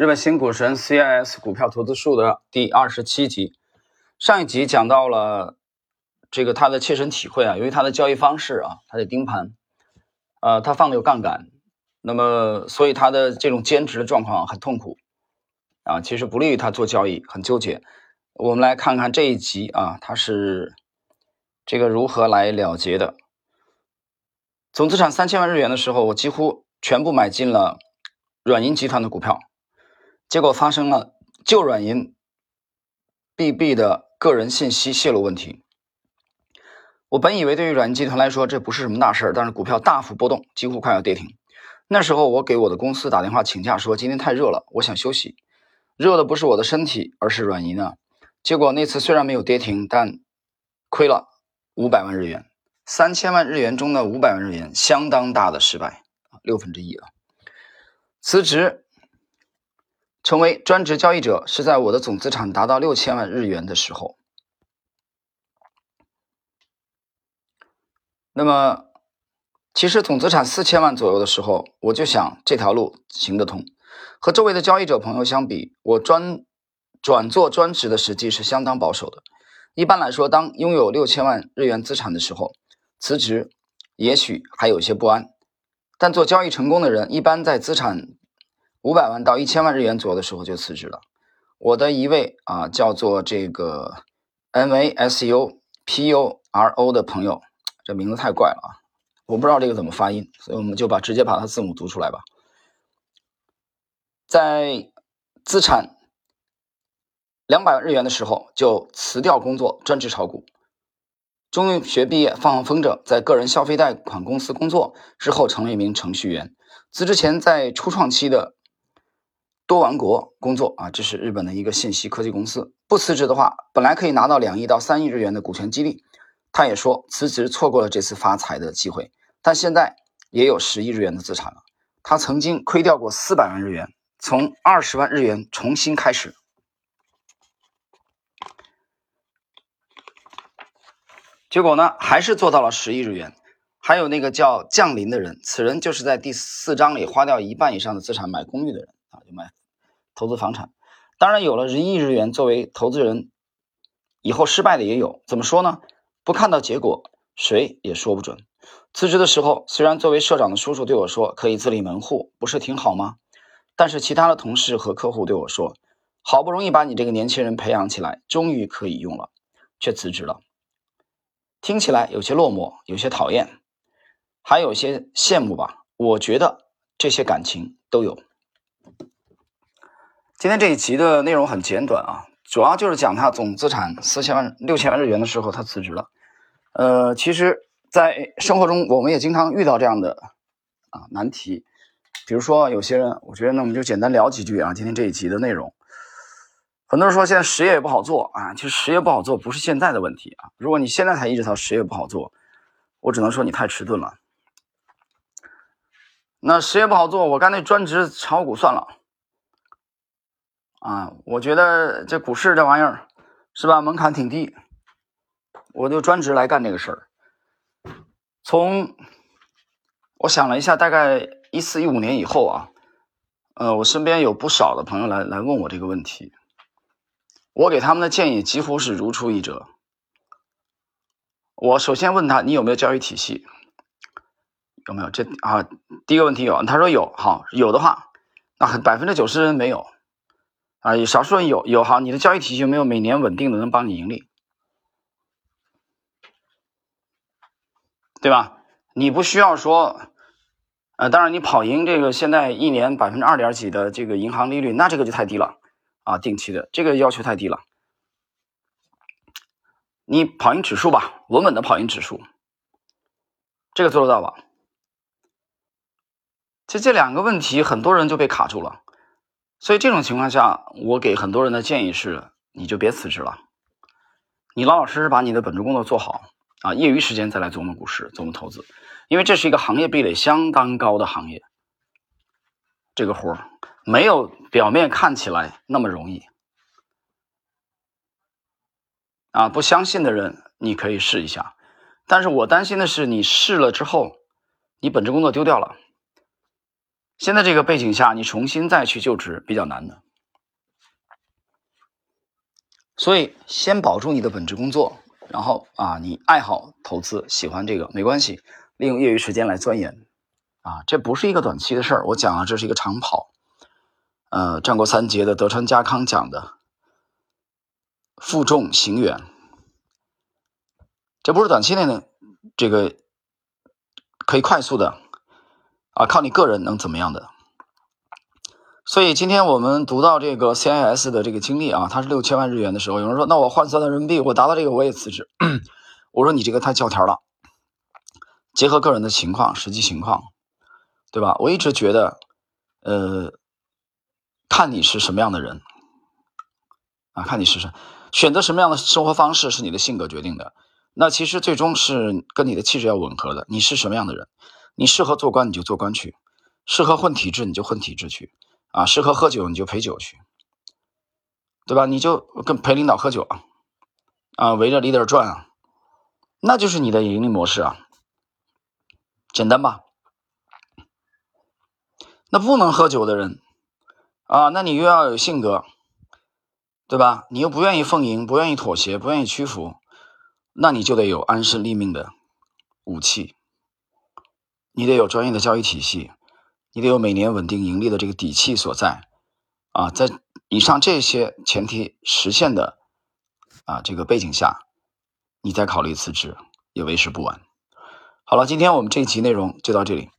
日本新股神 CIS 股票投资术的第二十七集，上一集讲到了这个他的切身体会啊，由于他的交易方式啊，他得盯盘，呃，他放的有杠杆，那么所以他的这种兼职的状况很痛苦啊，其实不利于他做交易，很纠结。我们来看看这一集啊，他是这个如何来了结的。总资产三千万日元的时候，我几乎全部买进了软银集团的股票。结果发生了旧软银 BB 的个人信息泄露问题。我本以为对于软银集团来说这不是什么大事儿，但是股票大幅波动，几乎快要跌停。那时候我给我的公司打电话请假，说今天太热了，我想休息。热的不是我的身体，而是软银啊。结果那次虽然没有跌停，但亏了五百万日元，三千万日元中的五百万日元，相当大的失败六分之一啊。辞职。成为专职交易者是在我的总资产达到六千万日元的时候。那么，其实总资产四千万左右的时候，我就想这条路行得通。和周围的交易者朋友相比，我专转做专职的时机是相当保守的。一般来说，当拥有六千万日元资产的时候，辞职也许还有些不安。但做交易成功的人，一般在资产。五百万到一千万日元左右的时候就辞职了。我的一位啊叫做这个 M A S U P U R O 的朋友，这名字太怪了啊，我不知道这个怎么发音，所以我们就把直接把它字母读出来吧。在资产两百万日元的时候就辞掉工作，专职炒股。中学毕业，放放风筝，在个人消费贷款公司工作之后，成为一名程序员。辞职前，在初创期的多王国工作啊，这是日本的一个信息科技公司。不辞职的话，本来可以拿到两亿到三亿日元的股权激励。他也说辞职错过了这次发财的机会，但现在也有十亿日元的资产了。他曾经亏掉过四百万日元，从二十万日元重新开始，结果呢，还是做到了十亿日元。还有那个叫降临的人，此人就是在第四章里花掉一半以上的资产买公寓的人，投资房产，当然有了一亿日元作为投资人，以后失败的也有。怎么说呢？不看到结果，谁也说不准。辞职的时候，虽然作为社长的叔叔对我说可以自立门户，不是挺好吗？但是其他的同事和客户对我说，好不容易把你这个年轻人培养起来，终于可以用了，却辞职了。听起来有些落寞，有些讨厌，还有些羡慕吧。我觉得这些感情都有。今天这一集的内容很简短啊，主要就是讲他总资产四千万、六千万日元的时候，他辞职了。呃，其实，在生活中我们也经常遇到这样的啊难题，比如说有些人，我觉得呢，我们就简单聊几句啊。今天这一集的内容，很多人说现在实业也不好做啊，其实实业不好做不是现在的问题啊。如果你现在才意识到实业不好做，我只能说你太迟钝了。那实业不好做，我干脆专职炒股算了。啊，我觉得这股市这玩意儿，是吧？门槛挺低，我就专职来干这个事儿。从我想了一下，大概一四一五年以后啊，呃，我身边有不少的朋友来来问我这个问题，我给他们的建议几乎是如出一辙。我首先问他，你有没有教育体系？有没有？这啊，第一个问题有，他说有。好，有的话，那百分之九十人没有。啊，少数人有有好，你的交易体系有没有每年稳定的能帮你盈利，对吧？你不需要说，呃，当然你跑赢这个现在一年百分之二点几的这个银行利率，那这个就太低了啊，定期的这个要求太低了。你跑赢指数吧，稳稳的跑赢指数，这个做得到吧？其实这两个问题，很多人就被卡住了。所以这种情况下，我给很多人的建议是：你就别辞职了，你老老实实把你的本职工作做好啊，业余时间再来琢磨股市、琢磨投资，因为这是一个行业壁垒相当高的行业，这个活儿没有表面看起来那么容易啊。不相信的人，你可以试一下，但是我担心的是，你试了之后，你本职工作丢掉了，现在这个背景下，你重新再去就职比较难的。所以，先保住你的本职工作，然后啊，你爱好投资，喜欢这个没关系，利用业余时间来钻研，啊，这不是一个短期的事儿。我讲啊，这是一个长跑。呃，战国三杰的德川家康讲的“负重行远”，这不是短期内的这个可以快速的啊，靠你个人能怎么样的。所以今天我们读到这个 CIS 的这个经历啊，它是六千万日元的时候，有人说，那我换算到人民币，我达到这个我也辞职。我说你这个太教条了，结合个人的情况、实际情况，对吧？我一直觉得，呃，看你是什么样的人啊，看你是什么选择什么样的生活方式是你的性格决定的。那其实最终是跟你的气质要吻合的。你是什么样的人？你适合做官你就做官去，适合混体制你就混体制去。啊，适合喝酒你就陪酒去，对吧？你就跟陪领导喝酒啊，啊，围着 leader 转啊，那就是你的盈利模式啊，简单吧？那不能喝酒的人啊，那你又要有性格，对吧？你又不愿意奉迎，不愿意妥协，不愿意屈服，那你就得有安身立命的武器，你得有专业的交易体系。你得有每年稳定盈利的这个底气所在，啊，在以上这些前提实现的啊这个背景下，你再考虑辞职也为时不晚。好了，今天我们这一集内容就到这里。